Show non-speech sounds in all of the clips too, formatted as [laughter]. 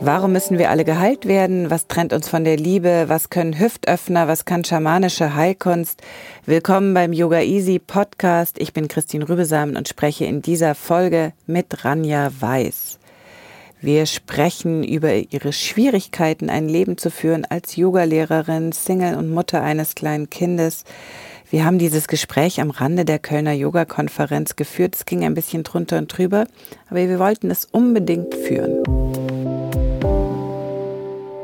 Warum müssen wir alle geheilt werden? Was trennt uns von der Liebe? Was können Hüftöffner? Was kann schamanische Heilkunst? Willkommen beim Yoga Easy Podcast. Ich bin Christine Rübesamen und spreche in dieser Folge mit Ranja Weiß. Wir sprechen über ihre Schwierigkeiten, ein Leben zu führen als Yogalehrerin, Single und Mutter eines kleinen Kindes. Wir haben dieses Gespräch am Rande der Kölner Yoga-Konferenz geführt. Es ging ein bisschen drunter und drüber, aber wir wollten es unbedingt führen.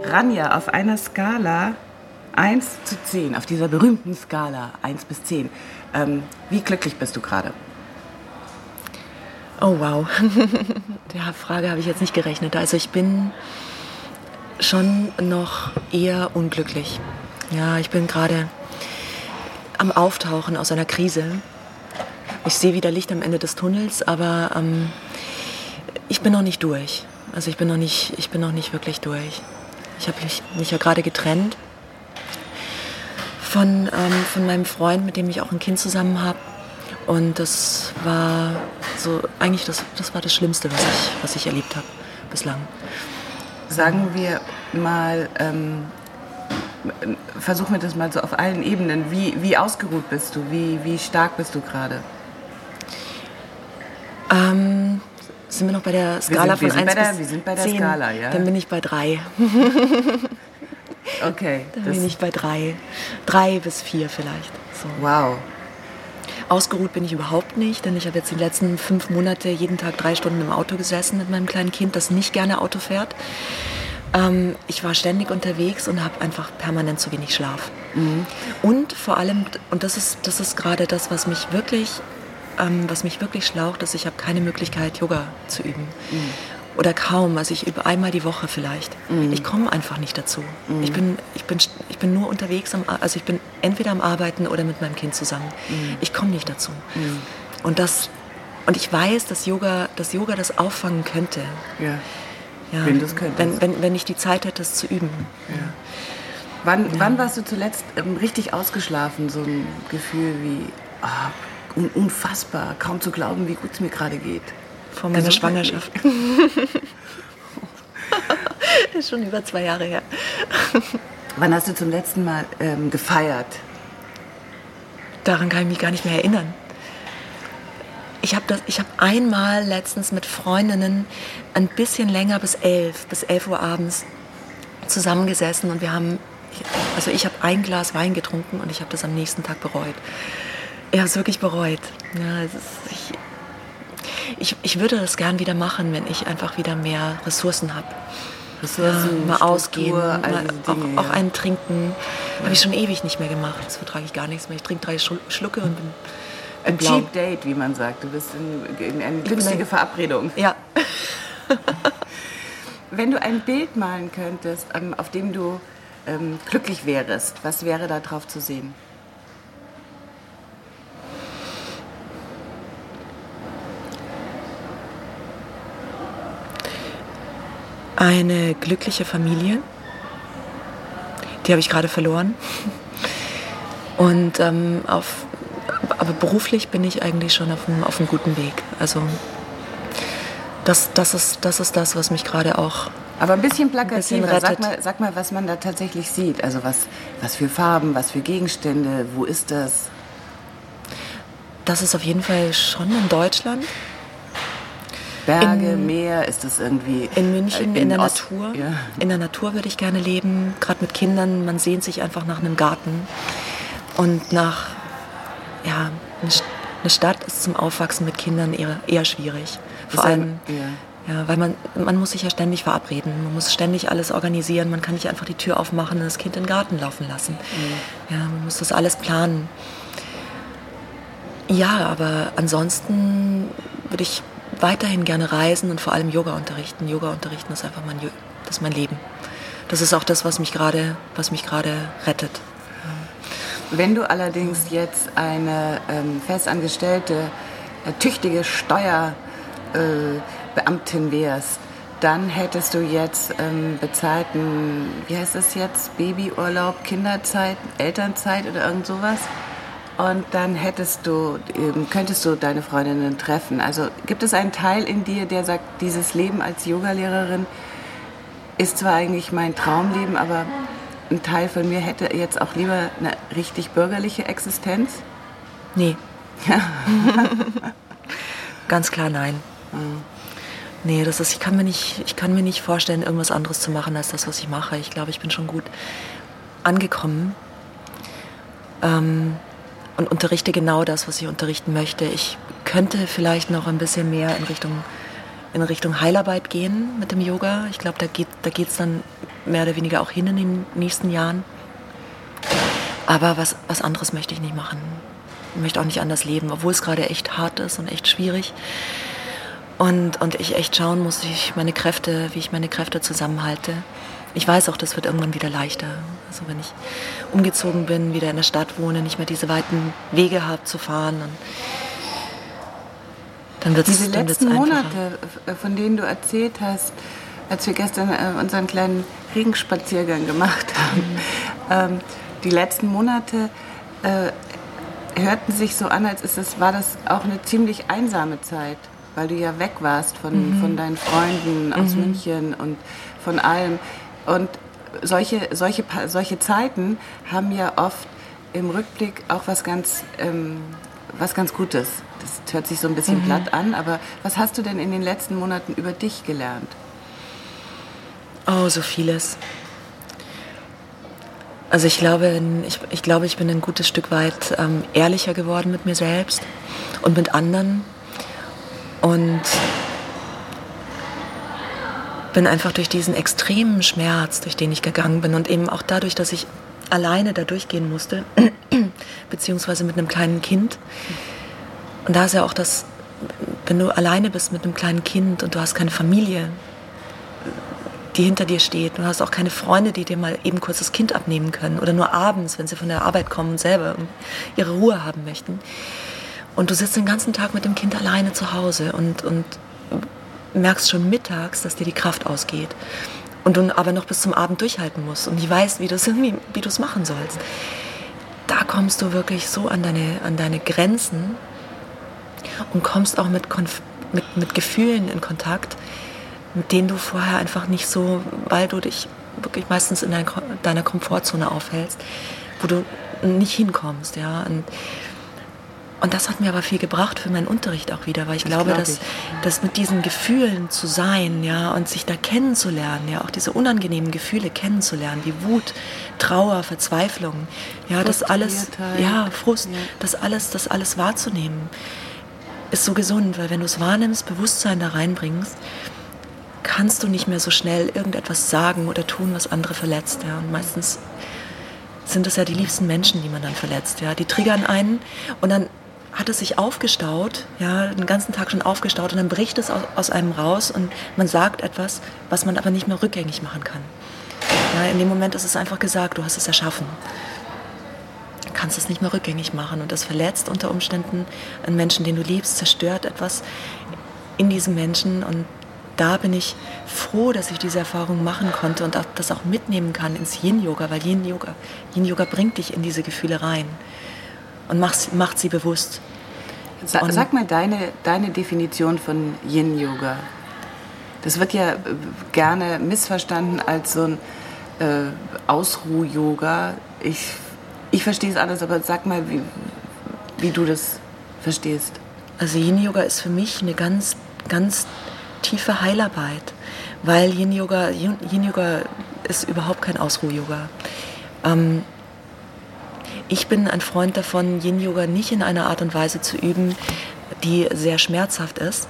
Ranja, auf einer Skala 1 zu 10, auf dieser berühmten Skala 1 bis 10, ähm, wie glücklich bist du gerade? Oh wow, [laughs] der Frage habe ich jetzt nicht gerechnet. Also ich bin schon noch eher unglücklich. Ja, ich bin gerade am Auftauchen aus einer Krise. Ich sehe wieder Licht am Ende des Tunnels, aber ähm, ich bin noch nicht durch. Also ich bin noch nicht, ich bin noch nicht wirklich durch. Ich habe mich, mich, ja gerade getrennt von, ähm, von meinem Freund, mit dem ich auch ein Kind zusammen habe. Und das war so eigentlich das, das war das Schlimmste, was ich, was ich erlebt habe bislang. Sagen wir mal, ähm, versuchen wir das mal so auf allen Ebenen. Wie, wie ausgeruht bist du? Wie, wie stark bist du gerade? Ähm, sind wir noch bei der Skala wir sind, von 1 der, bis Wir sind bei der 10, Skala, ja. Dann bin ich bei 3. okay. [laughs] Dann bin ich bei 3. 3 bis 4 vielleicht. So. Wow. Ausgeruht bin ich überhaupt nicht, denn ich habe jetzt die letzten fünf Monate jeden Tag drei Stunden im Auto gesessen mit meinem kleinen Kind, das nicht gerne Auto fährt. Ähm, ich war ständig unterwegs und habe einfach permanent zu wenig Schlaf. Mhm. Und vor allem, und das ist, das ist gerade das, was mich wirklich, ähm, was mich wirklich schlaucht, ist, ich habe keine Möglichkeit, Yoga zu üben. Mhm oder kaum. Also ich übe einmal die Woche vielleicht. Mhm. Ich komme einfach nicht dazu. Mhm. Ich, bin, ich, bin, ich bin nur unterwegs, am, also ich bin entweder am Arbeiten oder mit meinem Kind zusammen. Mhm. Ich komme nicht dazu. Mhm. Und, das, und ich weiß, dass Yoga, dass Yoga das auffangen könnte. Ja. ja wenn, das könnte. Wenn, wenn, wenn ich die Zeit hätte, es zu üben. Ja. Wann, ja. wann warst du zuletzt ähm, richtig ausgeschlafen? So ein Gefühl wie oh, unfassbar, kaum zu glauben, wie gut es mir gerade geht vor meiner Schwangerschaft. das [laughs] ist schon über zwei Jahre her. Wann hast du zum letzten Mal ähm, gefeiert? Daran kann ich mich gar nicht mehr erinnern. Ich habe hab einmal letztens mit Freundinnen ein bisschen länger bis elf, bis elf Uhr abends zusammengesessen und wir haben, also ich habe ein Glas Wein getrunken und ich habe das am nächsten Tag bereut. Ich habe es wirklich bereut. Ja, es ist, ich, ich, ich würde das gern wieder machen, wenn ich einfach wieder mehr Ressourcen habe. Ressourcen, mal Struktur, ausgehen, mal Dinge, auch, auch einen trinken. Ja. Habe ich schon ewig nicht mehr gemacht. Das vertrage ich gar nichts mehr. Ich trinke drei Schlucke und bin. Ein Cheap Date, wie man sagt. Du bist in, in eine günstige Verabredung. Ja. [laughs] Wenn du ein Bild malen könntest, ähm, auf dem du ähm, glücklich wärst, was wäre da drauf zu sehen? Eine glückliche Familie. Die habe ich gerade verloren. Und ähm, auf, aber beruflich bin ich eigentlich schon auf einem, auf einem guten Weg. Also das, das, ist, das ist das, was mich gerade auch. Aber ein bisschen plakativer. Sag mal, sag mal, was man da tatsächlich sieht. Also was, was für Farben, was für Gegenstände, wo ist das? Das ist auf jeden Fall schon in Deutschland. Berge, in, Meer? Ist das irgendwie in München in, in der Ost Natur? Ja. In der Natur würde ich gerne leben, gerade mit Kindern. Man sehnt sich einfach nach einem Garten und nach ja eine Stadt ist zum Aufwachsen mit Kindern eher, eher schwierig. Vor allem, ja. ja. weil man, man muss sich ja ständig verabreden. Man muss ständig alles organisieren. Man kann nicht einfach die Tür aufmachen und das Kind in den Garten laufen lassen. Mhm. Ja, man muss das alles planen. Ja, aber ansonsten würde ich weiterhin gerne reisen und vor allem Yoga unterrichten. Yoga unterrichten ist einfach mein, das mein Leben. Das ist auch das, was mich gerade, was mich gerade rettet. Wenn du allerdings jetzt eine ähm, festangestellte, äh, tüchtige Steuerbeamtin äh, wärst, dann hättest du jetzt ähm, bezahlten, wie heißt das jetzt, Babyurlaub, Kinderzeit, Elternzeit oder irgend sowas. Und dann hättest du, ähm, könntest du deine Freundinnen treffen. Also gibt es einen Teil in dir, der sagt, dieses Leben als Yogalehrerin ist zwar eigentlich mein Traumleben, aber ein Teil von mir hätte jetzt auch lieber eine richtig bürgerliche Existenz? Nee. [laughs] Ganz klar nein. Mhm. Nee, das ist, ich kann, mir nicht, ich kann mir nicht vorstellen, irgendwas anderes zu machen als das, was ich mache. Ich glaube, ich bin schon gut angekommen ähm, und unterrichte genau das, was ich unterrichten möchte. Ich könnte vielleicht noch ein bisschen mehr in Richtung in Richtung Heilarbeit gehen mit dem Yoga. Ich glaube, da geht es da geht's dann mehr oder weniger auch hin in den nächsten Jahren. Aber was, was anderes möchte ich nicht machen. Ich möchte auch nicht anders leben, obwohl es gerade echt hart ist und echt schwierig. Und, und ich echt schauen muss, wie ich meine Kräfte, wie ich meine Kräfte zusammenhalte. Ich weiß auch, das wird irgendwann wieder leichter. Also wenn ich umgezogen bin, wieder in der Stadt wohne, nicht mehr diese weiten Wege habe zu fahren. Und dann wird's, Diese dann letzten Monate, äh, von denen du erzählt hast, als wir gestern äh, unseren kleinen Regenspaziergang gemacht haben, mhm. ähm, die letzten Monate äh, hörten sich so an, als ist es, war das auch eine ziemlich einsame Zeit, weil du ja weg warst von, mhm. von deinen Freunden aus mhm. München und von allem. Und solche, solche, solche Zeiten haben ja oft im Rückblick auch was ganz, ähm, was ganz Gutes das hört sich so ein bisschen mhm. platt an, aber was hast du denn in den letzten Monaten über dich gelernt? Oh, so vieles. Also ich glaube, ich, ich glaube, ich bin ein gutes Stück weit ähm, ehrlicher geworden mit mir selbst und mit anderen. Und bin einfach durch diesen extremen Schmerz, durch den ich gegangen bin und eben auch dadurch, dass ich alleine da durchgehen musste, [clears throat] beziehungsweise mit einem kleinen Kind, und da ist ja auch das, wenn du alleine bist mit einem kleinen Kind und du hast keine Familie, die hinter dir steht. Du hast auch keine Freunde, die dir mal eben kurz das Kind abnehmen können oder nur abends, wenn sie von der Arbeit kommen und selber ihre Ruhe haben möchten. Und du sitzt den ganzen Tag mit dem Kind alleine zu Hause und, und merkst schon mittags, dass dir die Kraft ausgeht. Und du aber noch bis zum Abend durchhalten musst und nicht weißt, wie du es [laughs] wie es machen sollst. Da kommst du wirklich so an deine, an deine Grenzen, und kommst auch mit, Konf mit, mit Gefühlen in Kontakt, mit denen du vorher einfach nicht so, weil du dich wirklich meistens in dein, deiner Komfortzone aufhältst, wo du nicht hinkommst. Ja? Und, und das hat mir aber viel gebracht für meinen Unterricht auch wieder, weil ich das glaube, glaub ich. dass, dass mit diesen Gefühlen zu sein, ja, und sich da kennenzulernen, ja, auch diese unangenehmen Gefühle kennenzulernen, wie Wut, Trauer, Verzweiflung, ja, das alles, ja, Frust, ja. das alles, das alles wahrzunehmen ist so gesund, weil wenn du es wahrnimmst, Bewusstsein da reinbringst, kannst du nicht mehr so schnell irgendetwas sagen oder tun, was andere verletzt. Ja? Und meistens sind es ja die liebsten Menschen, die man dann verletzt. Ja? Die triggern einen und dann hat es sich aufgestaut, ja, den ganzen Tag schon aufgestaut und dann bricht es aus, einem raus und man sagt etwas, was man aber nicht mehr rückgängig machen kann. Ja, in dem Moment ist es einfach gesagt, du hast es erschaffen kannst es nicht mehr rückgängig machen. Und das verletzt unter Umständen einen Menschen, den du liebst, zerstört etwas in diesem Menschen. Und da bin ich froh, dass ich diese Erfahrung machen konnte und das auch mitnehmen kann ins Yin-Yoga, weil Yin-Yoga Yin -Yoga bringt dich in diese Gefühle rein und macht, macht sie bewusst. Sa sag mal deine, deine Definition von Yin-Yoga. Das wird ja äh, gerne missverstanden als so ein äh, Ausruh-Yoga. Ich ich verstehe es alles, aber sag mal, wie, wie du das verstehst. Also Yin Yoga ist für mich eine ganz, ganz tiefe Heilarbeit, weil Yin Yoga, Yin Yoga ist überhaupt kein Ausruh-Yoga. Ähm, ich bin ein Freund davon, Yin Yoga nicht in einer Art und Weise zu üben, die sehr schmerzhaft ist.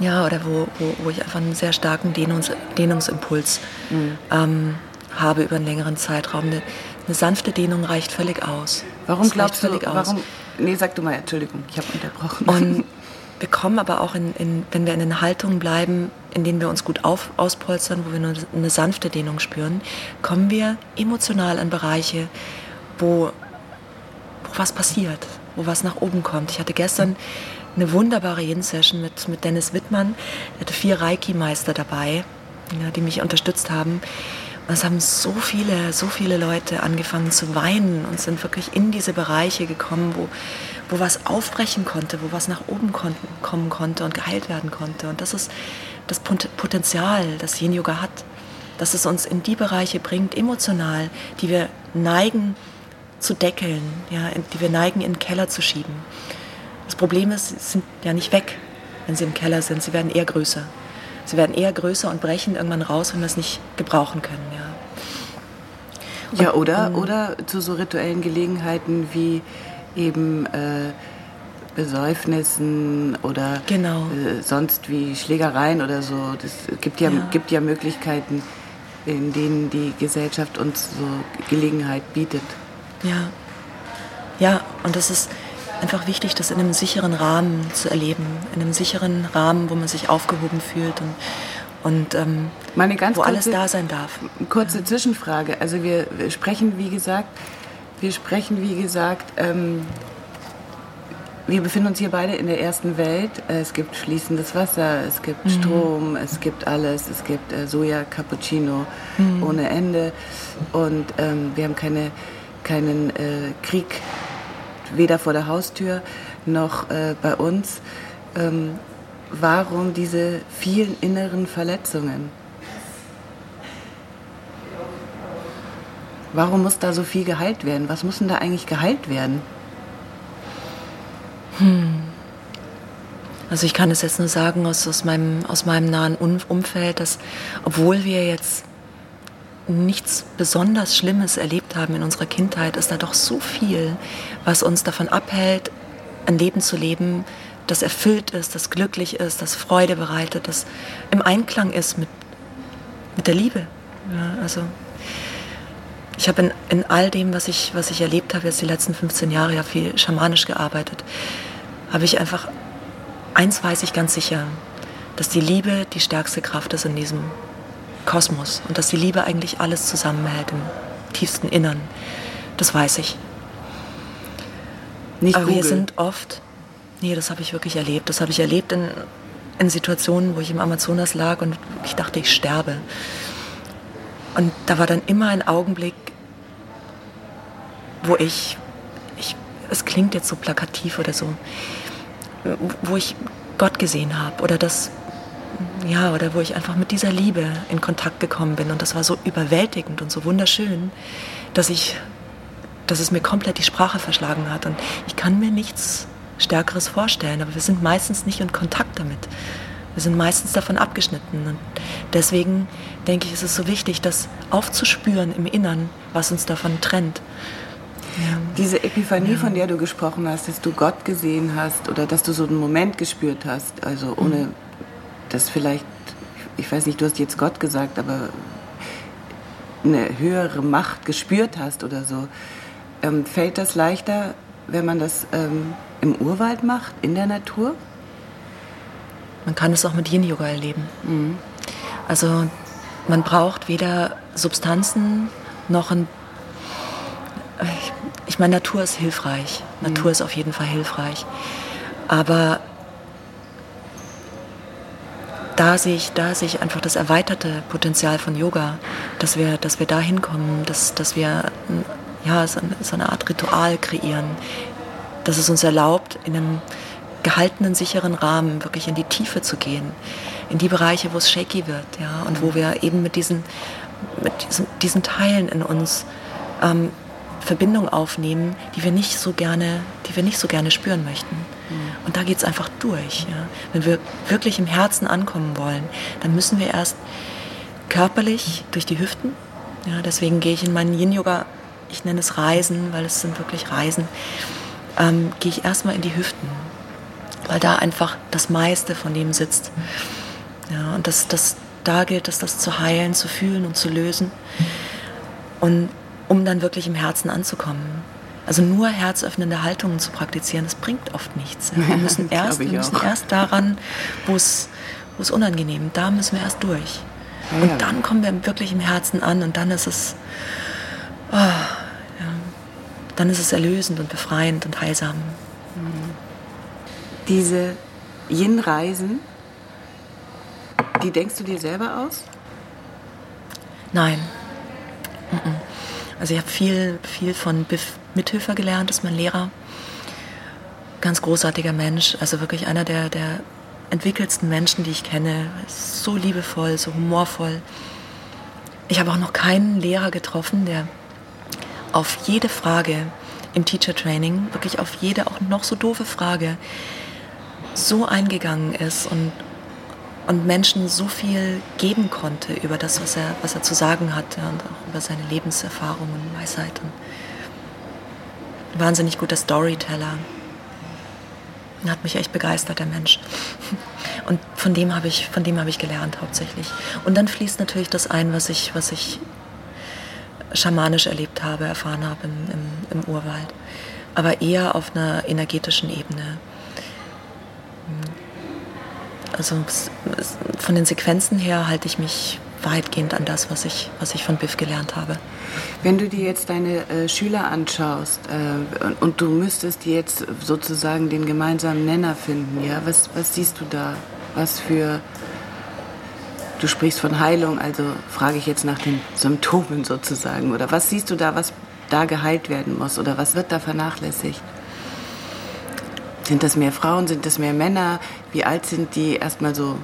Ja, oder wo, wo, wo ich einfach einen sehr starken Dehnungs, Dehnungsimpuls mhm. ähm, habe über einen längeren Zeitraum. Eine, eine, sanfte Dehnung reicht völlig aus. Warum das glaubst du, warum, nee, sag du mal, Entschuldigung, ich habe unterbrochen. Und [laughs] wir kommen aber auch, in, in, wenn wir in den Haltungen bleiben, in denen wir uns gut auf, auspolstern, wo wir nur eine sanfte Dehnung spüren, kommen wir emotional in Bereiche, wo, wo was passiert, wo was nach oben kommt. Ich hatte gestern eine wunderbare Yin-Session mit, mit Dennis Wittmann. Er hatte vier Reiki-Meister dabei, ja, die mich unterstützt haben. Und es haben so viele, so viele Leute angefangen zu weinen und sind wirklich in diese Bereiche gekommen, wo, wo was aufbrechen konnte, wo was nach oben konnten, kommen konnte und geheilt werden konnte. Und das ist das Potenzial, das Yin Yoga hat, dass es uns in die Bereiche bringt, emotional, die wir neigen zu deckeln, ja, die wir neigen in den Keller zu schieben. Das Problem ist, sie sind ja nicht weg, wenn sie im Keller sind. Sie werden eher größer. Sie werden eher größer und brechen irgendwann raus, wenn wir es nicht gebrauchen können. Ja, ja oder, oder zu so rituellen Gelegenheiten wie eben äh, Besäufnissen oder genau. äh, sonst wie Schlägereien oder so. Das gibt ja, ja, gibt ja Möglichkeiten, in denen die Gesellschaft uns so Gelegenheit bietet. Ja, ja, und das ist einfach wichtig, das in einem sicheren Rahmen zu erleben, in einem sicheren Rahmen, wo man sich aufgehoben fühlt und, und ähm, Meine ganz wo kurze, alles da sein darf. Kurze ja. Zwischenfrage. Also wir sprechen, wie gesagt, wir sprechen, wie gesagt, ähm, wir befinden uns hier beide in der ersten Welt. Es gibt fließendes Wasser, es gibt mhm. Strom, es gibt alles, es gibt äh, Soja, Cappuccino mhm. ohne Ende und ähm, wir haben keine, keinen äh, Krieg weder vor der Haustür noch äh, bei uns. Ähm, warum diese vielen inneren Verletzungen? Warum muss da so viel geheilt werden? Was muss denn da eigentlich geheilt werden? Hm. Also ich kann es jetzt nur sagen aus, aus, meinem, aus meinem nahen Umfeld, dass obwohl wir jetzt nichts besonders Schlimmes erlebt haben in unserer Kindheit, ist da doch so viel, was uns davon abhält, ein Leben zu leben, das erfüllt ist, das glücklich ist, das Freude bereitet, das im Einklang ist mit, mit der Liebe. Ja, also ich habe in, in all dem, was ich, was ich erlebt habe, jetzt die letzten 15 Jahre ja viel schamanisch gearbeitet, habe ich einfach, eins weiß ich ganz sicher, dass die Liebe die stärkste Kraft ist in diesem Kosmos und dass die Liebe eigentlich alles zusammenhält im tiefsten Innern. Das weiß ich. Nicht Aber Google. wir sind oft, nee, das habe ich wirklich erlebt. Das habe ich erlebt in, in Situationen, wo ich im Amazonas lag und ich dachte, ich sterbe. Und da war dann immer ein Augenblick, wo ich, ich es klingt jetzt so plakativ oder so, wo ich Gott gesehen habe oder das ja, oder wo ich einfach mit dieser Liebe in Kontakt gekommen bin. Und das war so überwältigend und so wunderschön, dass ich, dass es mir komplett die Sprache verschlagen hat. Und ich kann mir nichts Stärkeres vorstellen, aber wir sind meistens nicht in Kontakt damit. Wir sind meistens davon abgeschnitten. Und deswegen denke ich, ist es so wichtig, das aufzuspüren im Innern, was uns davon trennt. Ja. Diese Epiphanie, ja. von der du gesprochen hast, dass du Gott gesehen hast oder dass du so einen Moment gespürt hast, also ohne mhm das vielleicht, ich weiß nicht, du hast jetzt Gott gesagt, aber eine höhere Macht gespürt hast oder so, ähm, fällt das leichter, wenn man das ähm, im Urwald macht, in der Natur? Man kann es auch mit Yin-Yoga erleben. Mhm. Also man braucht weder Substanzen noch ein... Ich, ich meine, Natur ist hilfreich. Natur mhm. ist auf jeden Fall hilfreich. Aber da sehe ich, da sehe ich einfach das erweiterte Potenzial von Yoga, dass wir, dass wir da hinkommen, dass, dass wir ja, so eine Art Ritual kreieren, dass es uns erlaubt, in einem gehaltenen, sicheren Rahmen wirklich in die Tiefe zu gehen, in die Bereiche, wo es shaky wird, ja, und wo wir eben mit diesen, mit diesen, diesen Teilen in uns ähm, Verbindung aufnehmen, die wir nicht so gerne, die wir nicht so gerne spüren möchten. Und da geht es einfach durch. Ja. Wenn wir wirklich im Herzen ankommen wollen, dann müssen wir erst körperlich durch die Hüften. Ja, deswegen gehe ich in meinen Yin-Yoga, ich nenne es Reisen, weil es sind wirklich Reisen, ähm, gehe ich erstmal in die Hüften, weil da einfach das meiste von dem sitzt. Ja, und das, das, da gilt es, das zu heilen, zu fühlen und zu lösen. Und um dann wirklich im Herzen anzukommen. Also nur herzöffnende Haltungen zu praktizieren, das bringt oft nichts. [laughs] Wir müssen erst, wir müssen erst daran, wo es, unangenehm, da müssen wir erst durch. Ja, und dann kommen wir wirklich im Herzen an und dann ist es, oh, dann ist es erlösend und befreiend und heilsam. Diese Yin-Reisen, die denkst du dir selber aus? Nein. Also ich habe viel, viel von Biff Mithöfer gelernt, ist mein Lehrer. Ganz großartiger Mensch, also wirklich einer der, der entwickelsten Menschen, die ich kenne. So liebevoll, so humorvoll. Ich habe auch noch keinen Lehrer getroffen, der auf jede Frage im Teacher Training, wirklich auf jede auch noch so doofe Frage, so eingegangen ist und, und Menschen so viel geben konnte über das, was er, was er zu sagen hatte und auch über seine Lebenserfahrungen. Und wahnsinnig guter Storyteller. Hat mich echt begeistert, der Mensch. [laughs] Und von dem habe ich, von ich gelernt hauptsächlich. Und dann fließt natürlich das ein, was ich, was ich schamanisch erlebt habe, erfahren habe im, im, im Urwald. Aber eher auf einer energetischen Ebene. Also von den Sequenzen her halte ich mich weitgehend an das, was ich, was ich von Biff gelernt habe. Wenn du dir jetzt deine äh, Schüler anschaust äh, und, und, du müsstest jetzt sozusagen den gemeinsamen Nenner finden, ja, was, was siehst du da? Was für, du sprichst von Heilung, also frage ich jetzt nach den Symptomen sozusagen, oder was siehst du da, was da geheilt werden muss, oder was wird da vernachlässigt? Sind das mehr Frauen, sind das mehr Männer? Wie alt sind die? Erstmal so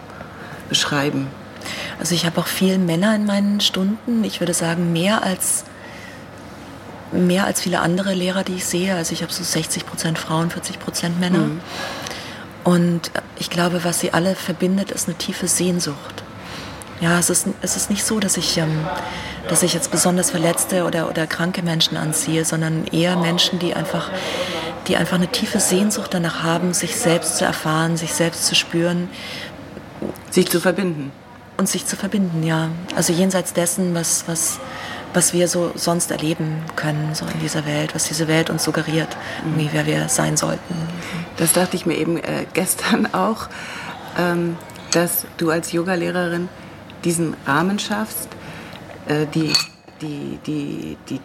beschreiben. Also ich habe auch viel Männer in meinen Stunden. Ich würde sagen, mehr als, mehr als viele andere Lehrer, die ich sehe. Also ich habe so 60 Prozent Frauen, 40 Prozent Männer. Mhm. Und ich glaube, was sie alle verbindet, ist eine tiefe Sehnsucht. Ja, es ist, es ist nicht so, dass ich, ähm, dass ich jetzt besonders verletzte oder, oder kranke Menschen anziehe, sondern eher Menschen, die einfach, die einfach eine tiefe Sehnsucht danach haben, sich selbst zu erfahren, sich selbst zu spüren. Sich zu verbinden und sich zu verbinden, ja. Also jenseits dessen, was, was, was wir so sonst erleben können, so in dieser Welt, was diese Welt uns suggeriert, mhm. wer wir sein sollten. Das dachte ich mir eben äh, gestern [laughs] auch, ähm, dass du als Yogalehrerin diesen Rahmen schaffst, äh, die, die, die, die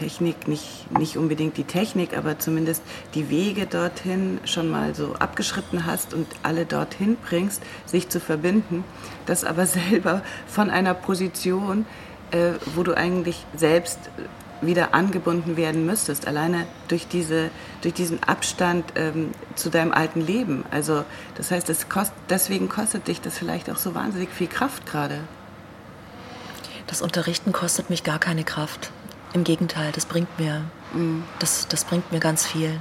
Technik, nicht, nicht unbedingt die Technik, aber zumindest die Wege dorthin schon mal so abgeschritten hast und alle dorthin bringst, sich zu verbinden, das aber [laughs] selber von einer Position, äh, wo du eigentlich selbst wieder angebunden werden müsstest, alleine durch, diese, durch diesen Abstand ähm, zu deinem alten Leben. Also das heißt, das kost, deswegen kostet dich das vielleicht auch so wahnsinnig viel Kraft gerade. Das Unterrichten kostet mich gar keine Kraft. Im Gegenteil, das bringt mir, das, das bringt mir ganz viel.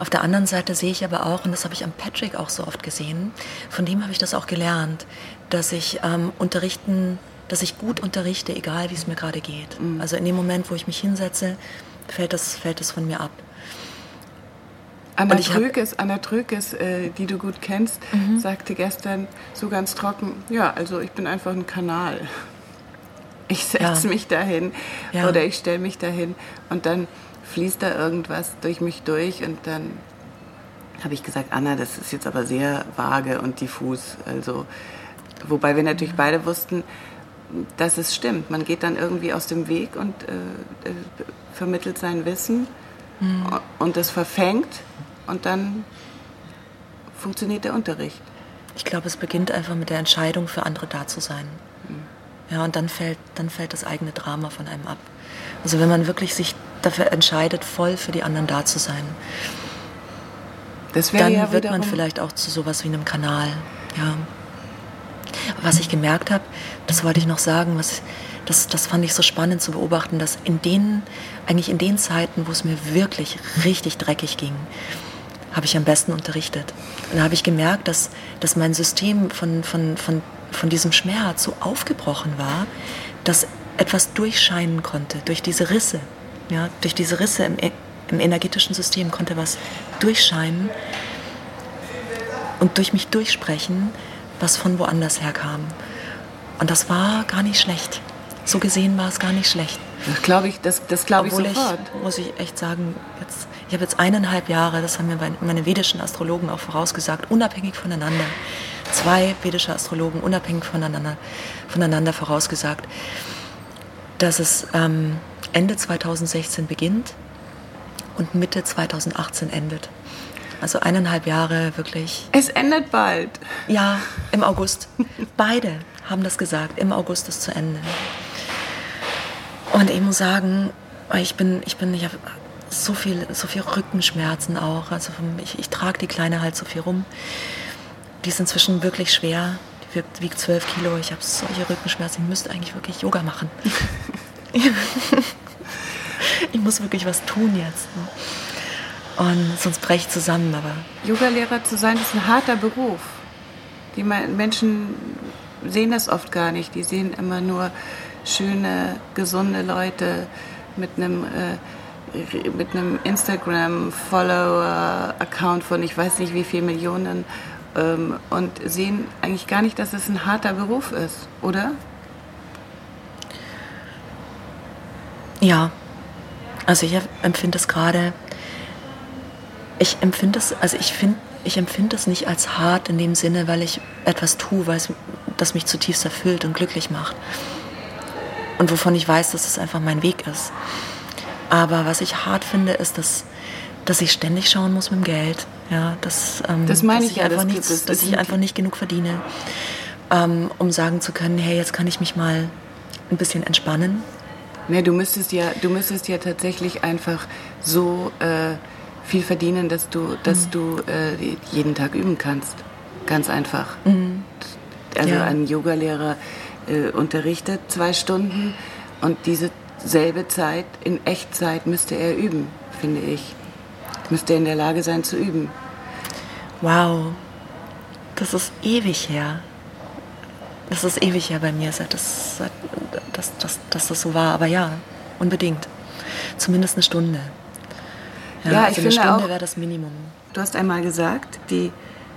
Auf der anderen Seite sehe ich aber auch, und das habe ich am Patrick auch so oft gesehen, von dem habe ich das auch gelernt, dass ich ähm, unterrichten, dass ich gut unterrichte, egal wie es mir gerade geht. Mhm. Also in dem Moment, wo ich mich hinsetze, fällt das, fällt das von mir ab. Anna Trökes, Anna Trökes äh, die du gut kennst, mhm. sagte gestern so ganz trocken, ja, also ich bin einfach ein Kanal. Ich setze ja. mich dahin ja. oder ich stelle mich dahin und dann fließt da irgendwas durch mich durch und dann habe ich gesagt, Anna, das ist jetzt aber sehr vage und diffus. Also, wobei wir natürlich beide wussten, dass es stimmt. Man geht dann irgendwie aus dem Weg und äh, äh vermittelt sein Wissen mhm. und es verfängt und dann funktioniert der Unterricht. Ich glaube, es beginnt einfach mit der Entscheidung, für andere da zu sein. Ja, und dann fällt, dann fällt das eigene Drama von einem ab. Also wenn man wirklich sich dafür entscheidet, voll für die anderen da zu sein, dann ja wird man vielleicht auch zu sowas wie einem Kanal. Ja. Was ich gemerkt habe, das wollte ich noch sagen, was, das, das fand ich so spannend zu beobachten, dass in den, eigentlich in den Zeiten, wo es mir wirklich richtig dreckig ging, habe ich am besten unterrichtet. Und da habe ich gemerkt, dass, dass mein System von, von, von, von diesem Schmerz so aufgebrochen war, dass etwas durchscheinen konnte, durch diese Risse. Ja, durch diese Risse im, im energetischen System konnte was durchscheinen und durch mich durchsprechen, was von woanders herkam. Und das war gar nicht schlecht. So gesehen war es gar nicht schlecht. Das glaube ich, das, das glaube ich sofort. Ich, muss ich echt sagen, jetzt, ich habe jetzt eineinhalb Jahre, das haben mir meine vedischen Astrologen auch vorausgesagt, unabhängig voneinander. Zwei vedische Astrologen unabhängig voneinander, voneinander vorausgesagt, dass es ähm, Ende 2016 beginnt und Mitte 2018 endet. Also eineinhalb Jahre wirklich. Es endet bald. Ja, im August. Beide haben das gesagt, im August ist zu Ende. Und ich muss sagen, ich bin, ich bin, ich habe so viel, so viel Rückenschmerzen auch. Also ich, ich trage die Kleine halt so viel rum. Die ist inzwischen wirklich schwer. Die wiegt, wiegt 12 Kilo. Ich habe solche Rückenschmerzen. Ich müsste eigentlich wirklich Yoga machen. [laughs] ich muss wirklich was tun jetzt. Und sonst breche ich zusammen. Aber Yogalehrer zu sein, ist ein harter Beruf. Die Menschen sehen das oft gar nicht. Die sehen immer nur schöne, gesunde Leute mit einem, äh, mit einem Instagram-Follower-Account von ich weiß nicht wie viel Millionen ähm, und sehen eigentlich gar nicht, dass es ein harter Beruf ist, oder? Ja, also ich empfinde es gerade, ich empfinde es, also ich finde, ich empfinde es nicht als hart in dem Sinne, weil ich etwas tue, weil das mich zutiefst erfüllt und glücklich macht und wovon ich weiß, dass es einfach mein Weg ist. Aber was ich hart finde, ist, dass, dass ich ständig schauen muss mit dem Geld. Ja, dass, ähm, das meine dass ich, ja, einfach, nichts, das dass ich einfach nicht genug verdiene, ähm, um sagen zu können, hey, jetzt kann ich mich mal ein bisschen entspannen. Nee, du müsstest ja, du müsstest ja tatsächlich einfach so äh, viel verdienen, dass du, dass mhm. du äh, jeden Tag üben kannst. Ganz einfach. Mhm. Also ja. ein Yogalehrer äh, unterrichtet, zwei Stunden. Und diese selbe Zeit, in Echtzeit, müsste er üben, finde ich. Müsste er in der Lage sein zu üben. Wow, das ist ewig her. Das ist ewig her bei mir, seit das, seit, dass, dass, dass das so war. Aber ja, unbedingt. Zumindest eine Stunde. Ja, ja also ich eine Stunde wäre das Minimum. Du hast einmal gesagt, die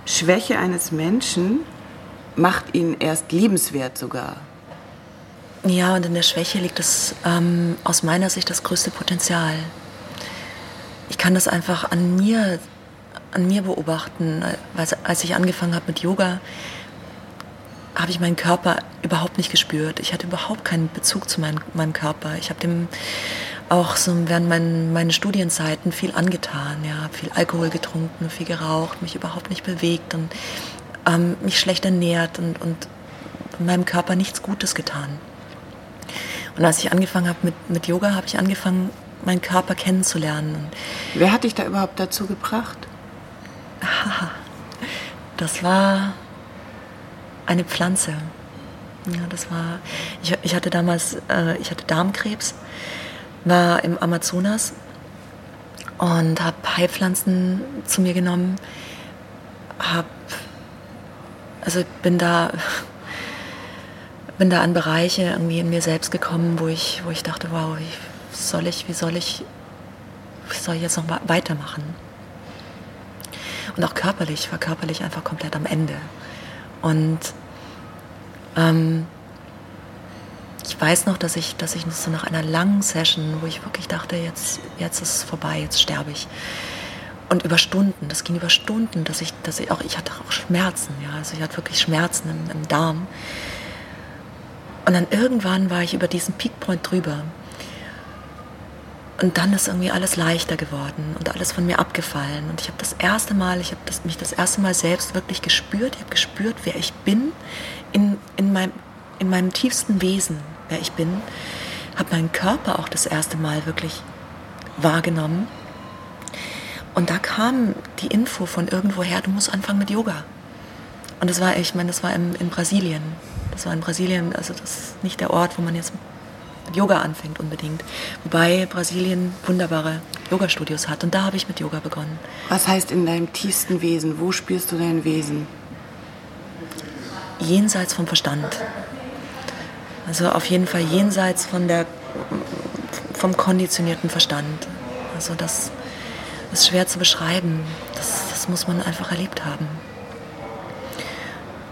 Schwäche eines Menschen macht ihn erst liebenswert sogar. Ja, und in der Schwäche liegt das ähm, aus meiner Sicht das größte Potenzial. Ich kann das einfach an mir, an mir beobachten. Als ich angefangen habe mit Yoga, habe ich meinen Körper überhaupt nicht gespürt. Ich hatte überhaupt keinen Bezug zu meinem, meinem Körper. Ich habe dem auch so während meinen, meinen Studienzeiten viel angetan. Ja, viel Alkohol getrunken, viel geraucht, mich überhaupt nicht bewegt und ähm, mich schlecht ernährt und, und meinem Körper nichts Gutes getan. Und als ich angefangen habe mit, mit Yoga, habe ich angefangen, meinen Körper kennenzulernen. Wer hat dich da überhaupt dazu gebracht? Das war eine Pflanze. Ja, das war. Ich, ich hatte damals, äh, ich hatte Darmkrebs, war im Amazonas und habe Heilpflanzen zu mir genommen, habe also bin da, bin da an Bereiche irgendwie in mir selbst gekommen, wo ich, wo ich dachte, wow, wie soll ich, wie soll ich, wie soll ich jetzt noch weitermachen? Und auch körperlich, war körperlich einfach komplett am Ende. Und ähm, ich weiß noch, dass ich, dass ich so nach einer langen Session, wo ich wirklich dachte, jetzt, jetzt ist es vorbei, jetzt sterbe ich, und über Stunden, das ging über Stunden, dass ich, dass ich auch, ich hatte auch Schmerzen, ja, also ich hatte wirklich Schmerzen im, im Darm. Und dann irgendwann war ich über diesen Peakpoint drüber. Und dann ist irgendwie alles leichter geworden und alles von mir abgefallen. Und ich habe das erste Mal, ich habe mich das erste Mal selbst wirklich gespürt. Ich habe gespürt, wer ich bin, in, in, meinem, in meinem tiefsten Wesen, wer ich bin. Habe meinen Körper auch das erste Mal wirklich wahrgenommen und da kam die Info von irgendwoher, du musst anfangen mit Yoga. Und das war, ich meine, das war in, in Brasilien. Das war in Brasilien, also das ist nicht der Ort, wo man jetzt mit Yoga anfängt unbedingt. Wobei Brasilien wunderbare Yoga-Studios hat und da habe ich mit Yoga begonnen. Was heißt in deinem tiefsten Wesen? Wo spürst du dein Wesen? Jenseits vom Verstand. Also auf jeden Fall jenseits von der, vom konditionierten Verstand. Also das ist schwer zu beschreiben. Das, das muss man einfach erlebt haben.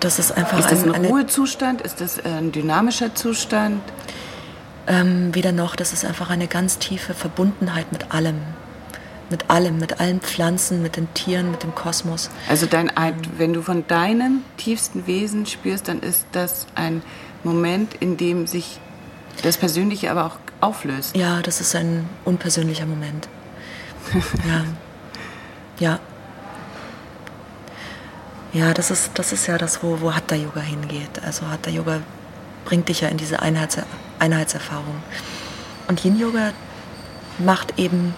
Das ist einfach ist das ein, ein Ruhezustand? Ist das ein dynamischer Zustand? Ähm, weder noch, das ist einfach eine ganz tiefe Verbundenheit mit allem. Mit allem, mit allen Pflanzen, mit den Tieren, mit dem Kosmos. Also dein, wenn du von deinem tiefsten Wesen spürst, dann ist das ein Moment, in dem sich das Persönliche aber auch auflöst. Ja, das ist ein unpersönlicher Moment. Ja. Ja. Ja, das ist, das ist ja das, wo, wo Hatha Yoga hingeht. Also Hatha Yoga bringt dich ja in diese Einheits Einheitserfahrung. Und Yin Yoga macht eben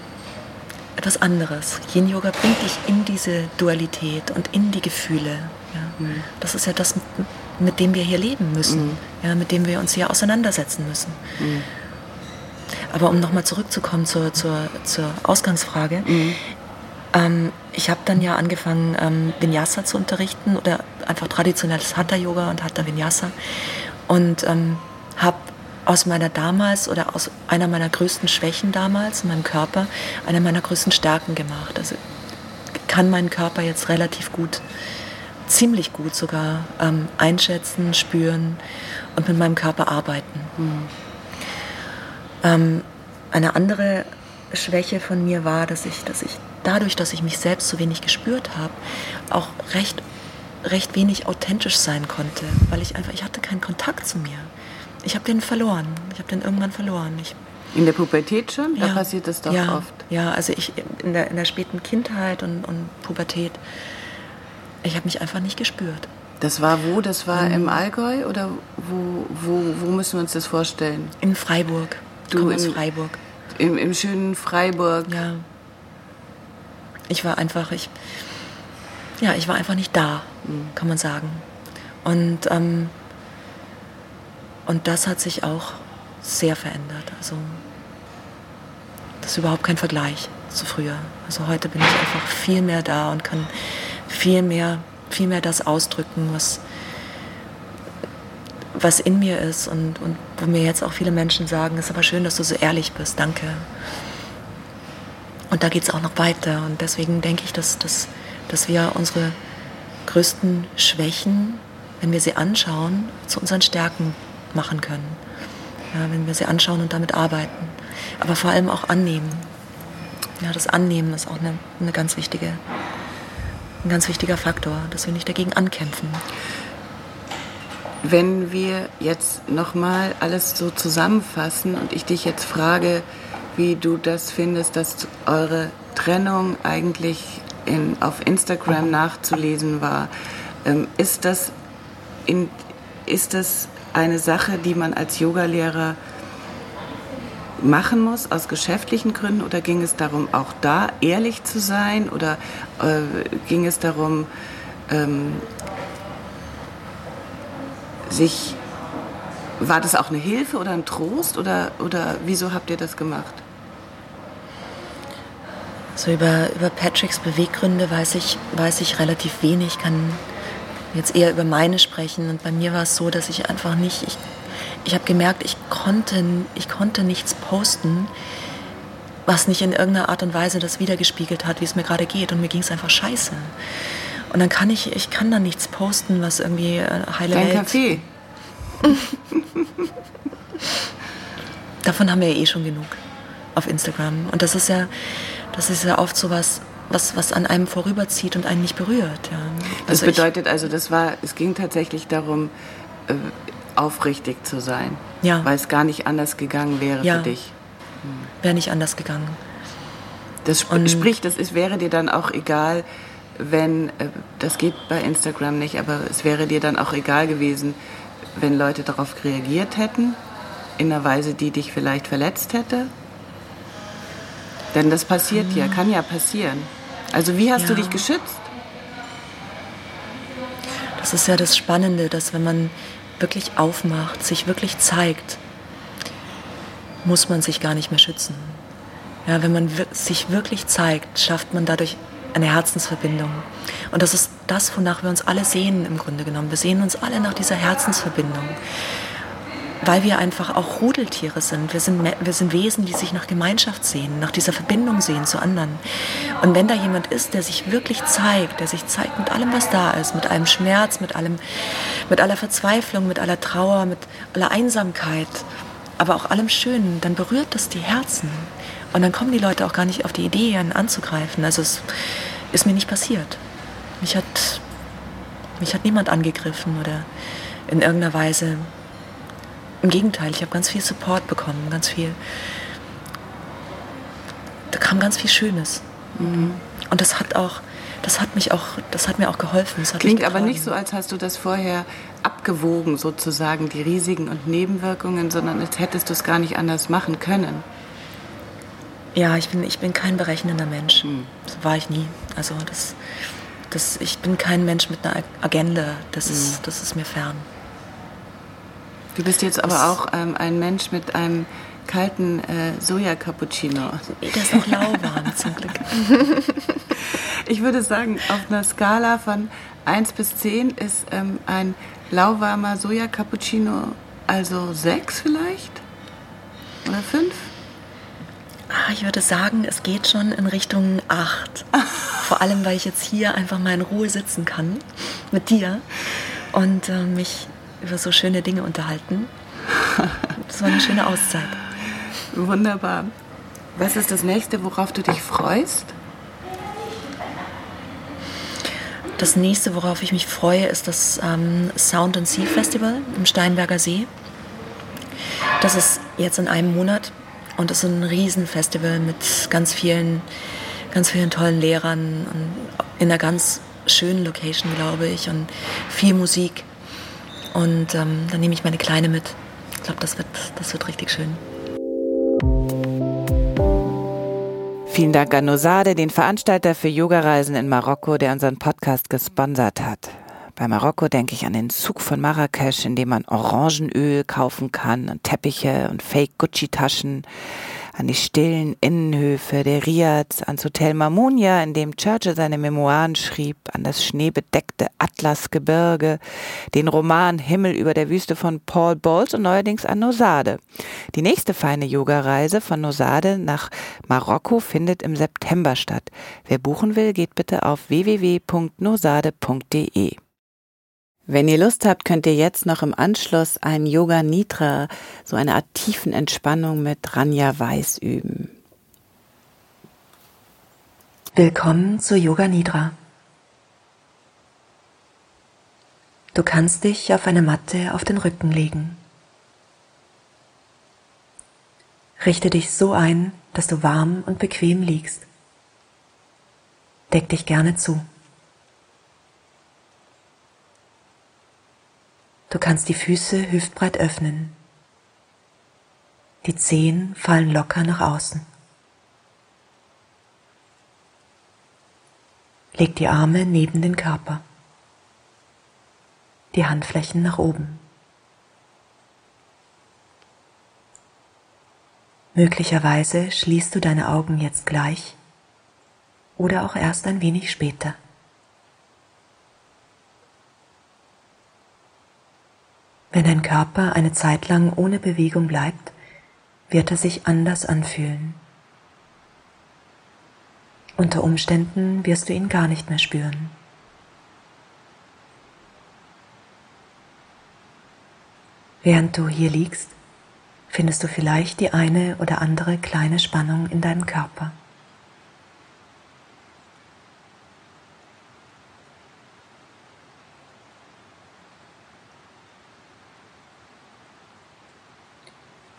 etwas anderes. Yin Yoga bringt dich in diese Dualität und in die Gefühle. Ja. Mhm. Das ist ja das, mit dem wir hier leben müssen, mhm. ja, mit dem wir uns hier auseinandersetzen müssen. Mhm. Aber um nochmal zurückzukommen zur, zur, zur Ausgangsfrage, mhm. ähm, ich habe dann ja angefangen, ähm, Vinyasa zu unterrichten oder einfach traditionelles Hatha-Yoga und Hatha-Vinyasa und ähm, habe aus meiner damals oder aus einer meiner größten Schwächen damals in meinem Körper eine meiner größten Stärken gemacht. Also kann meinen Körper jetzt relativ gut ziemlich gut sogar ähm, einschätzen, spüren und mit meinem Körper arbeiten. Mhm. Ähm, eine andere Schwäche von mir war, dass ich, dass ich dadurch, dass ich mich selbst so wenig gespürt habe, auch recht, recht wenig authentisch sein konnte, weil ich einfach, ich hatte keinen Kontakt zu mir. Ich habe den verloren. Ich habe den irgendwann verloren. Ich, in der Pubertät schon? Da passiert das doch ja, oft. Ja, also ich in der, in der späten Kindheit und, und Pubertät ich habe mich einfach nicht gespürt. Das war wo? Das war ähm, im Allgäu oder wo, wo, wo müssen wir uns das vorstellen? In Freiburg. Du aus Freiburg. Im, Im schönen Freiburg. Ja. Ich war einfach, ich, ja, ich war einfach nicht da, mhm. kann man sagen. Und, ähm, und das hat sich auch sehr verändert. Also das ist überhaupt kein Vergleich zu früher. Also heute bin ich einfach viel mehr da und kann viel mehr, viel mehr das ausdrücken, was, was in mir ist und, und wo mir jetzt auch viele Menschen sagen, ist aber schön, dass du so ehrlich bist, danke. Und da geht es auch noch weiter und deswegen denke ich, dass, dass, dass wir unsere größten Schwächen, wenn wir sie anschauen, zu unseren Stärken machen können. Ja, wenn wir sie anschauen und damit arbeiten. Aber vor allem auch annehmen. Ja, das Annehmen ist auch eine, eine ganz wichtige ein ganz wichtiger Faktor, dass wir nicht dagegen ankämpfen. Wenn wir jetzt nochmal alles so zusammenfassen und ich dich jetzt frage, wie du das findest, dass eure Trennung eigentlich in, auf Instagram nachzulesen war, ähm, ist, das in, ist das eine Sache, die man als Yogalehrer machen muss aus geschäftlichen Gründen oder ging es darum, auch da ehrlich zu sein oder äh, ging es darum, ähm, sich, war das auch eine Hilfe oder ein Trost oder, oder wieso habt ihr das gemacht? So über, über Patricks Beweggründe weiß ich, weiß ich relativ wenig, ich kann jetzt eher über meine sprechen und bei mir war es so, dass ich einfach nicht, ich ich habe gemerkt, ich konnte, ich konnte nichts posten, was nicht in irgendeiner Art und Weise das wiedergespiegelt hat, wie es mir gerade geht. Und mir ging es einfach scheiße. Und dann kann ich, ich kann dann nichts posten, was irgendwie äh, heile Dein Welt... Kaffee. [laughs] Davon haben wir ja eh schon genug auf Instagram. Und das ist ja, das ist ja oft so was, was, was an einem vorüberzieht und einen nicht berührt. Ja. Also das bedeutet also, das war, es ging tatsächlich darum, äh, aufrichtig zu sein. Ja. Weil es gar nicht anders gegangen wäre ja. für dich. Hm. Wäre nicht anders gegangen. Das sp Und sprich, das ist, wäre dir dann auch egal, wenn, äh, das geht bei Instagram nicht, aber es wäre dir dann auch egal gewesen, wenn Leute darauf reagiert hätten, in einer Weise, die dich vielleicht verletzt hätte? Denn das passiert ja, kann ja passieren. Also wie hast ja. du dich geschützt? Das ist ja das Spannende, dass wenn man wirklich aufmacht, sich wirklich zeigt, muss man sich gar nicht mehr schützen. Ja, wenn man sich wirklich zeigt, schafft man dadurch eine Herzensverbindung. Und das ist das, wonach wir uns alle sehen im Grunde genommen. Wir sehen uns alle nach dieser Herzensverbindung weil wir einfach auch Rudeltiere sind. Wir sind, wir sind Wesen, die sich nach Gemeinschaft sehen, nach dieser Verbindung sehen zu anderen. Und wenn da jemand ist, der sich wirklich zeigt, der sich zeigt mit allem, was da ist, mit allem Schmerz, mit allem, mit aller Verzweiflung, mit aller Trauer, mit aller Einsamkeit, aber auch allem Schönen, dann berührt das die Herzen. Und dann kommen die Leute auch gar nicht auf die Idee, ihn anzugreifen. Also es ist mir nicht passiert. Mich hat, mich hat niemand angegriffen oder in irgendeiner Weise im Gegenteil, ich habe ganz viel Support bekommen, ganz viel. Da kam ganz viel Schönes. Mhm. Und das hat auch, das hat mich auch, das hat mir auch geholfen. Klingt aber nicht so, als hast du das vorher abgewogen, sozusagen, die Risiken und Nebenwirkungen, sondern als hättest du es gar nicht anders machen können. Ja, ich bin, ich bin kein berechnender Mensch. Mhm. Das war ich nie. Also das, das, ich bin kein Mensch mit einer Agenda. Das, mhm. ist, das ist mir fern. Du bist jetzt aber auch ähm, ein Mensch mit einem kalten äh, Soja-Cappuccino. Der ist auch lauwarm [laughs] zum Glück. [laughs] ich würde sagen, auf einer Skala von 1 bis 10 ist ähm, ein lauwarmer Soja-Cappuccino also 6 vielleicht? Oder 5? Ah, ich würde sagen, es geht schon in Richtung 8. Vor allem, weil ich jetzt hier einfach mal in Ruhe sitzen kann mit dir und äh, mich über so schöne Dinge unterhalten. Das war eine schöne Auszeit. Wunderbar. Was ist das nächste, worauf du dich freust? Das nächste, worauf ich mich freue, ist das ähm, Sound and Sea Festival im Steinberger See. Das ist jetzt in einem Monat und ist ein Riesenfestival mit ganz vielen, ganz vielen tollen Lehrern und in einer ganz schönen Location, glaube ich, und viel Musik. Und ähm, dann nehme ich meine Kleine mit. Ich glaube, das wird, das wird richtig schön. Vielen Dank an Nosade, den Veranstalter für Yogareisen in Marokko, der unseren Podcast gesponsert hat. Bei Marokko denke ich an den Zug von Marrakesch, in dem man Orangenöl kaufen kann und Teppiche und Fake-Gucci-Taschen an die stillen Innenhöfe der Riads, ans Hotel Mamunia, in dem Churchill seine Memoiren schrieb, an das schneebedeckte Atlasgebirge, den Roman Himmel über der Wüste von Paul Bowles und neuerdings an Nosade. Die nächste feine Yogareise von Nosade nach Marokko findet im September statt. Wer buchen will, geht bitte auf www.nosade.de. Wenn ihr Lust habt, könnt ihr jetzt noch im Anschluss ein Yoga Nitra, so eine Art tiefen Entspannung mit Ranja Weiß üben. Willkommen zu Yoga Nidra. Du kannst dich auf eine Matte auf den Rücken legen. Richte dich so ein, dass du warm und bequem liegst. Deck dich gerne zu. Du kannst die Füße hüftbreit öffnen. Die Zehen fallen locker nach außen. Leg die Arme neben den Körper. Die Handflächen nach oben. Möglicherweise schließt du deine Augen jetzt gleich oder auch erst ein wenig später. Wenn dein Körper eine Zeit lang ohne Bewegung bleibt, wird er sich anders anfühlen. Unter Umständen wirst du ihn gar nicht mehr spüren. Während du hier liegst, findest du vielleicht die eine oder andere kleine Spannung in deinem Körper.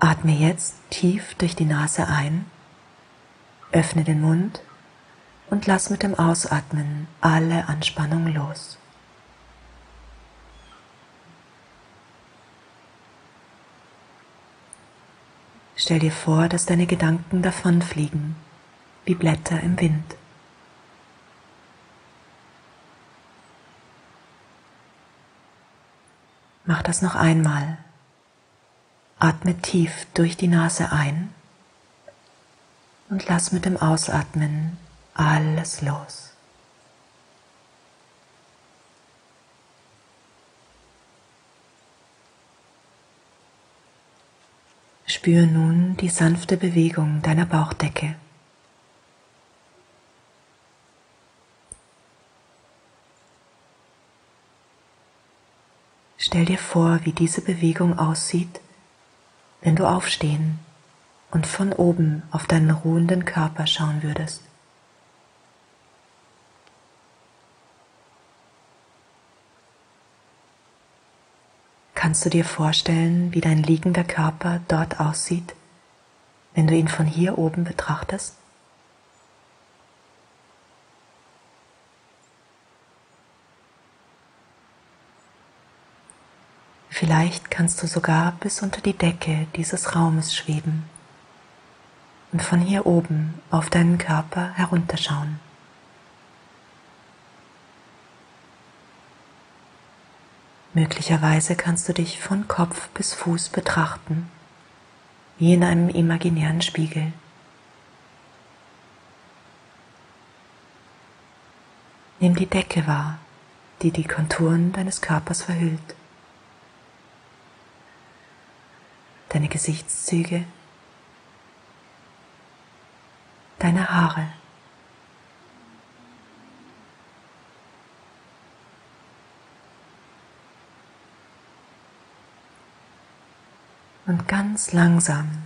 Atme jetzt tief durch die Nase ein, öffne den Mund und lass mit dem Ausatmen alle Anspannung los. Stell dir vor, dass deine Gedanken davonfliegen, wie Blätter im Wind. Mach das noch einmal Atme tief durch die Nase ein und lass mit dem Ausatmen alles los. Spür nun die sanfte Bewegung deiner Bauchdecke. Stell dir vor, wie diese Bewegung aussieht, wenn du aufstehen und von oben auf deinen ruhenden Körper schauen würdest. Kannst du dir vorstellen, wie dein liegender Körper dort aussieht, wenn du ihn von hier oben betrachtest? Vielleicht kannst du sogar bis unter die Decke dieses Raumes schweben und von hier oben auf deinen Körper herunterschauen. Möglicherweise kannst du dich von Kopf bis Fuß betrachten, wie in einem imaginären Spiegel. Nimm die Decke wahr, die die Konturen deines Körpers verhüllt. Deine Gesichtszüge, deine Haare. Und ganz langsam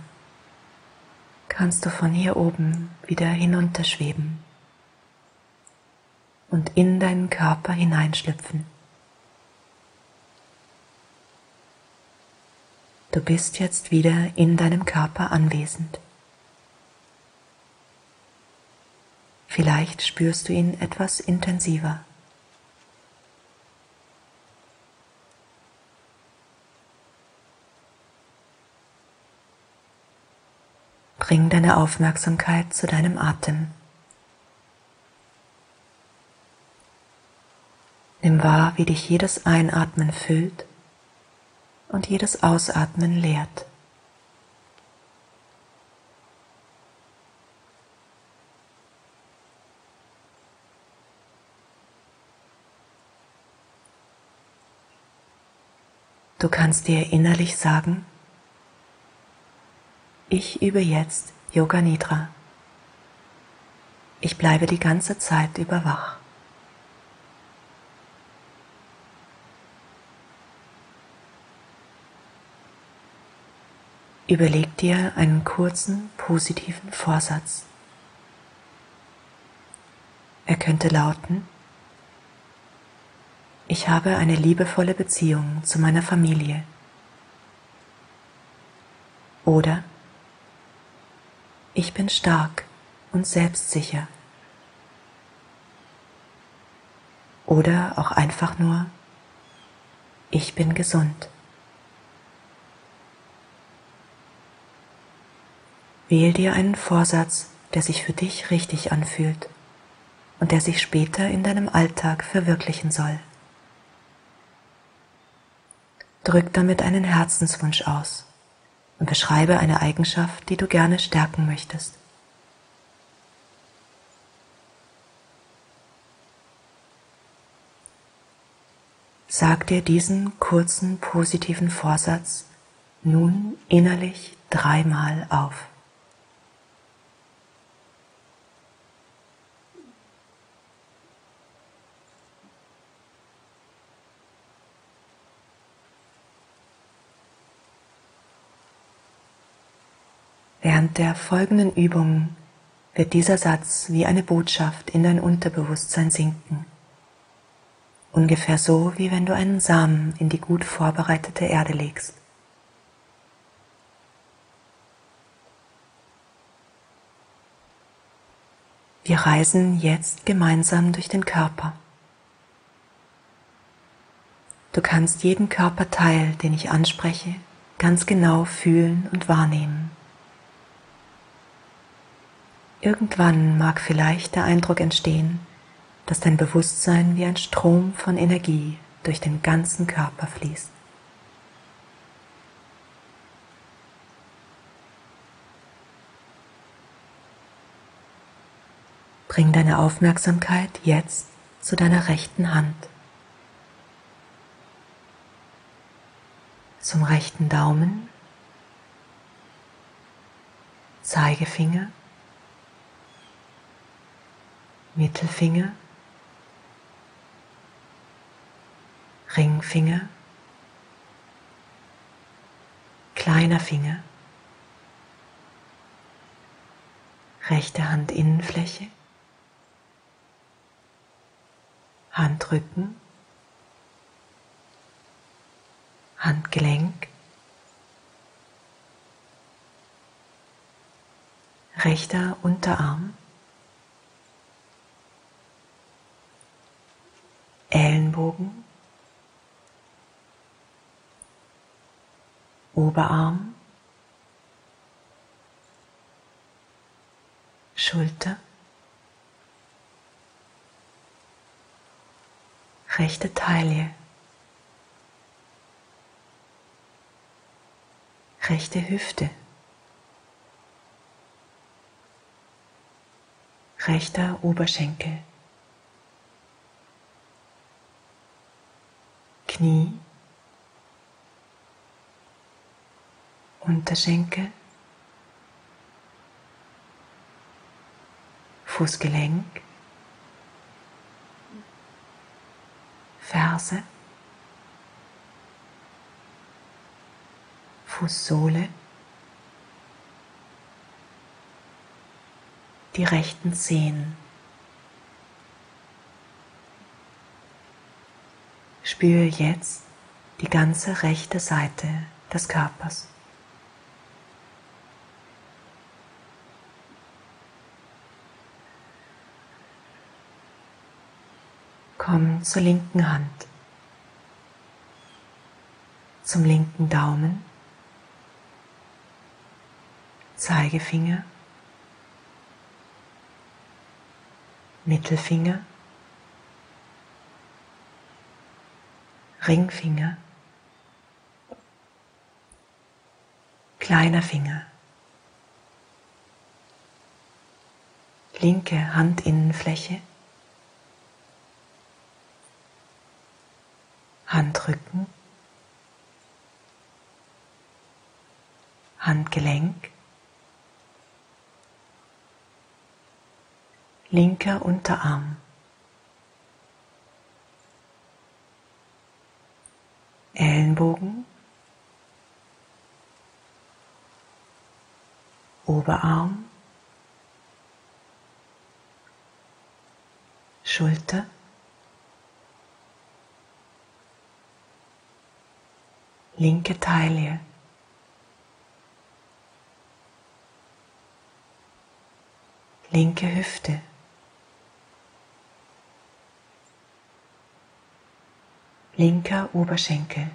kannst du von hier oben wieder hinunterschweben und in deinen Körper hineinschlüpfen. Du bist jetzt wieder in deinem Körper anwesend. Vielleicht spürst du ihn etwas intensiver. Bring deine Aufmerksamkeit zu deinem Atem. Nimm wahr, wie dich jedes Einatmen füllt und jedes Ausatmen leert. Du kannst dir innerlich sagen, ich übe jetzt Yoga Nidra. Ich bleibe die ganze Zeit über wach. Überleg dir einen kurzen positiven Vorsatz. Er könnte lauten, ich habe eine liebevolle Beziehung zu meiner Familie. Oder ich bin stark und selbstsicher. Oder auch einfach nur, ich bin gesund. Wähl dir einen Vorsatz, der sich für dich richtig anfühlt und der sich später in deinem Alltag verwirklichen soll. Drück damit einen Herzenswunsch aus und beschreibe eine Eigenschaft, die du gerne stärken möchtest. Sag dir diesen kurzen positiven Vorsatz nun innerlich dreimal auf. Während der folgenden Übungen wird dieser Satz wie eine Botschaft in dein Unterbewusstsein sinken. Ungefähr so, wie wenn du einen Samen in die gut vorbereitete Erde legst. Wir reisen jetzt gemeinsam durch den Körper. Du kannst jeden Körperteil, den ich anspreche, ganz genau fühlen und wahrnehmen. Irgendwann mag vielleicht der Eindruck entstehen, dass dein Bewusstsein wie ein Strom von Energie durch den ganzen Körper fließt. Bring deine Aufmerksamkeit jetzt zu deiner rechten Hand, zum rechten Daumen, Zeigefinger, Mittelfinger, Ringfinger, kleiner Finger, rechte Handinnenfläche, Handrücken, Handgelenk, rechter Unterarm, Ellenbogen, Oberarm, Schulter, rechte Taille, rechte Hüfte, rechter Oberschenkel, Knie, Unterschenkel, Fußgelenk, Ferse, Fußsohle, die rechten Zehen. Spüre jetzt die ganze rechte Seite des Körpers. Komm zur linken Hand, zum linken Daumen, Zeigefinger, Mittelfinger, Ringfinger, kleiner Finger, linke Handinnenfläche, Handrücken, Handgelenk, linker Unterarm, Ellenbogen, Oberarm, Schulter, linke Taille. Linke Hüfte. Linker Oberschenkel.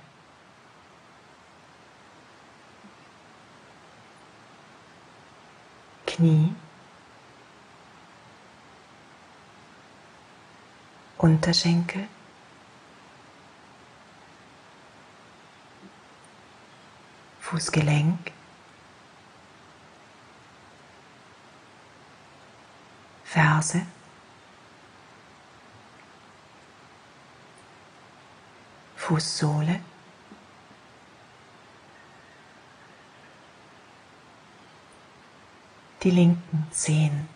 Knie. Unterschenkel. Fußgelenk, Ferse, Fußsohle, die linken Zehen.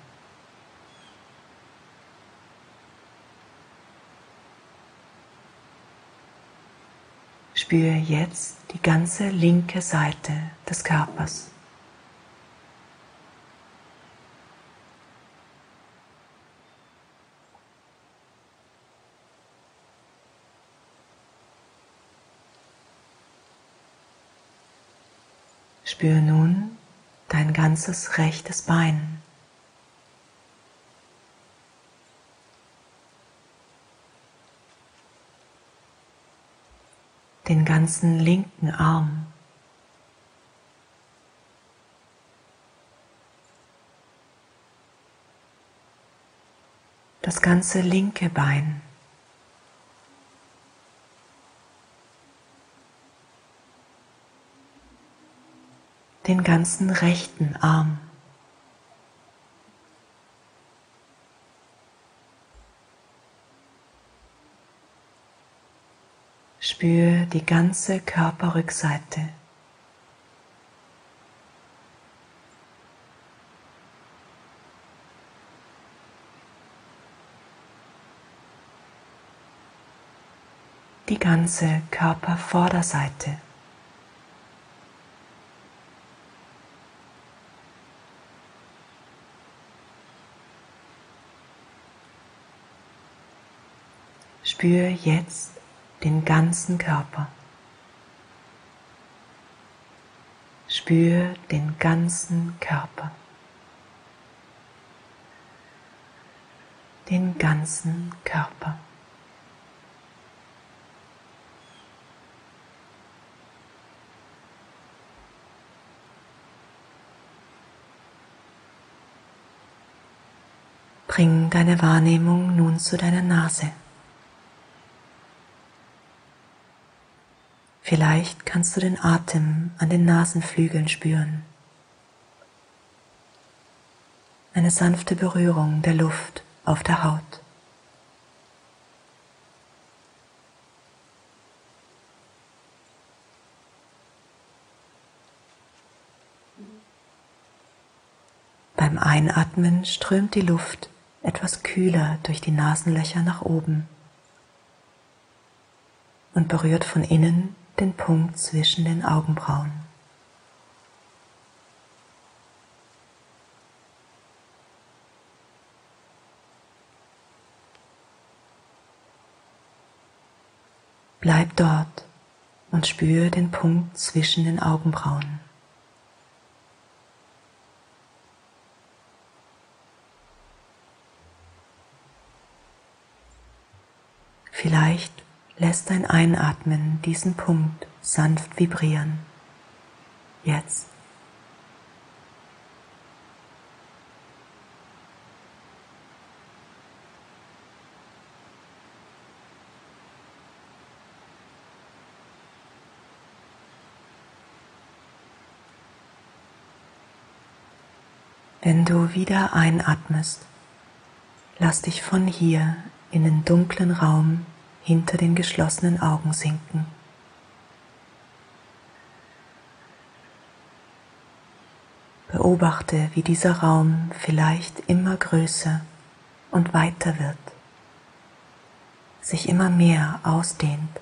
Spüre jetzt die ganze linke Seite des Körpers. Spüre nun dein ganzes rechtes Bein. den ganzen linken Arm. Das ganze linke Bein. den ganzen rechten Arm. Spür die ganze Körperrückseite. Die ganze Körpervorderseite. Spür jetzt den ganzen Körper. Spür den ganzen Körper. Den ganzen Körper. Bring deine Wahrnehmung nun zu deiner Nase. Vielleicht kannst du den Atem an den Nasenflügeln spüren. Eine sanfte Berührung der Luft auf der Haut. Beim Einatmen strömt die Luft etwas kühler durch die Nasenlöcher nach oben und berührt von innen den Punkt zwischen den Augenbrauen. Bleib dort und spüre den Punkt zwischen den Augenbrauen. Vielleicht lässt dein Einatmen diesen Punkt sanft vibrieren. Jetzt. Wenn du wieder einatmest, lass dich von hier in den dunklen Raum hinter den geschlossenen Augen sinken. Beobachte, wie dieser Raum vielleicht immer größer und weiter wird, sich immer mehr ausdehnt.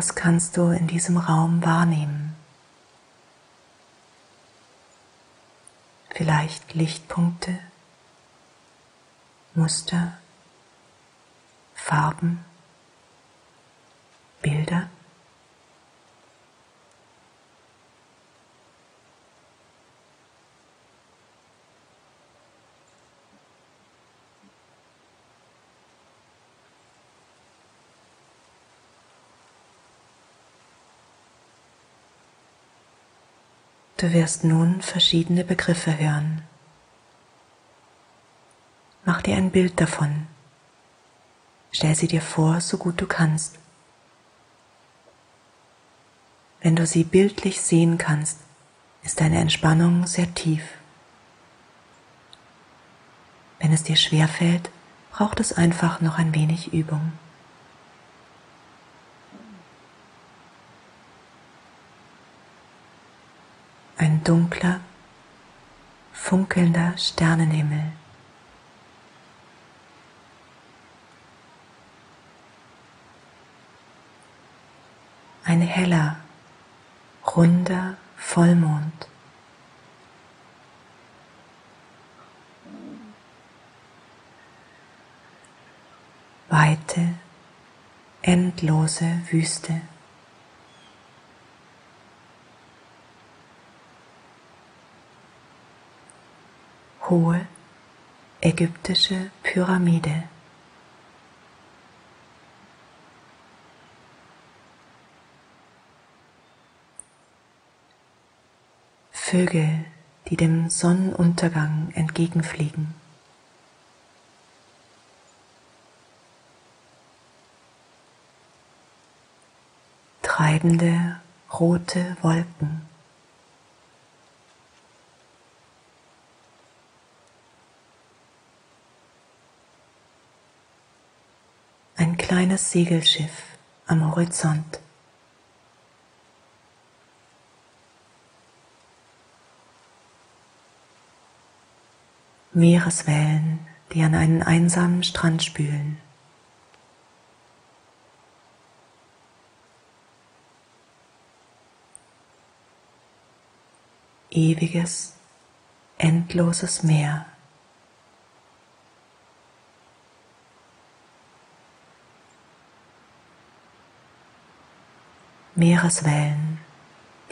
Was kannst du in diesem Raum wahrnehmen? Vielleicht Lichtpunkte, Muster, Farben, Bilder? Du wirst nun verschiedene Begriffe hören. Mach dir ein Bild davon. Stell sie dir vor, so gut du kannst. Wenn du sie bildlich sehen kannst, ist deine Entspannung sehr tief. Wenn es dir schwer fällt, braucht es einfach noch ein wenig Übung. Ein dunkler, funkelnder Sternenhimmel. Ein heller, runder Vollmond. Weite, endlose Wüste. Hohe ägyptische Pyramide. Vögel, die dem Sonnenuntergang entgegenfliegen. Treibende rote Wolken. Ein kleines Segelschiff am Horizont. Meereswellen, die an einen einsamen Strand spülen. Ewiges, endloses Meer. Meereswellen,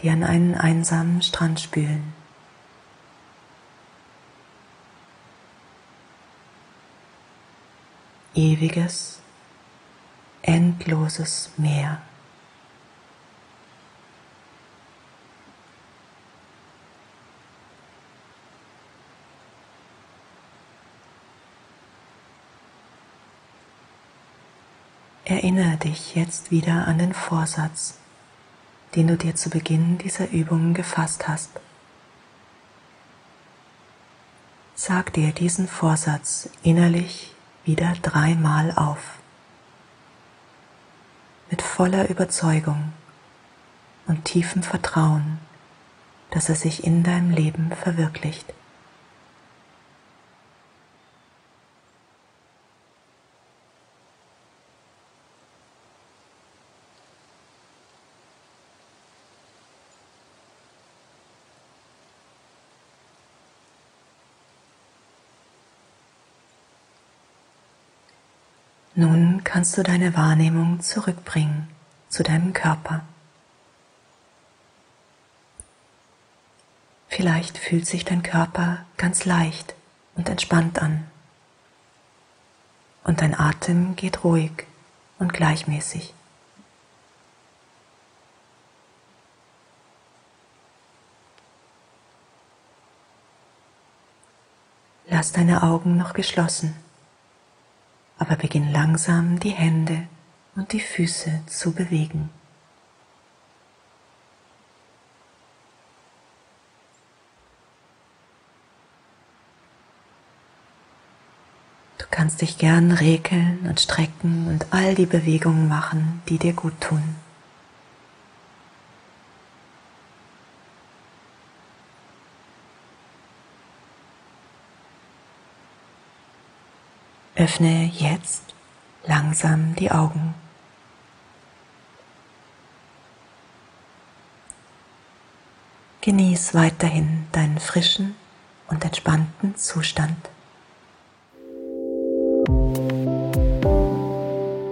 die an einen einsamen Strand spülen. ewiges, endloses Meer. Erinnere dich jetzt wieder an den Vorsatz, den du dir zu Beginn dieser Übungen gefasst hast. Sag dir diesen Vorsatz innerlich wieder dreimal auf. Mit voller Überzeugung und tiefem Vertrauen, dass er sich in deinem Leben verwirklicht. Nun kannst du deine Wahrnehmung zurückbringen zu deinem Körper. Vielleicht fühlt sich dein Körper ganz leicht und entspannt an. Und dein Atem geht ruhig und gleichmäßig. Lass deine Augen noch geschlossen aber beginn langsam die Hände und die Füße zu bewegen. Du kannst dich gern regeln und strecken und all die Bewegungen machen, die dir gut tun. Öffne jetzt langsam die Augen. Genieß weiterhin deinen frischen und entspannten Zustand.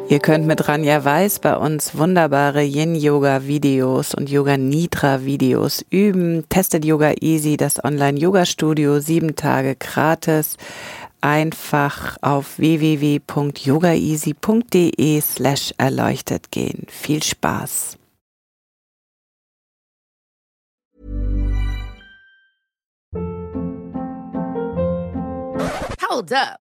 Ihr könnt mit Ranja Weiß bei uns wunderbare Yin-Yoga-Videos und Yoga-Nidra-Videos üben. Testet Yoga Easy, das Online-Yoga-Studio, sieben Tage gratis einfach auf www.yogaeasy.de slash erleuchtet gehen. Viel Spaß! Hold up.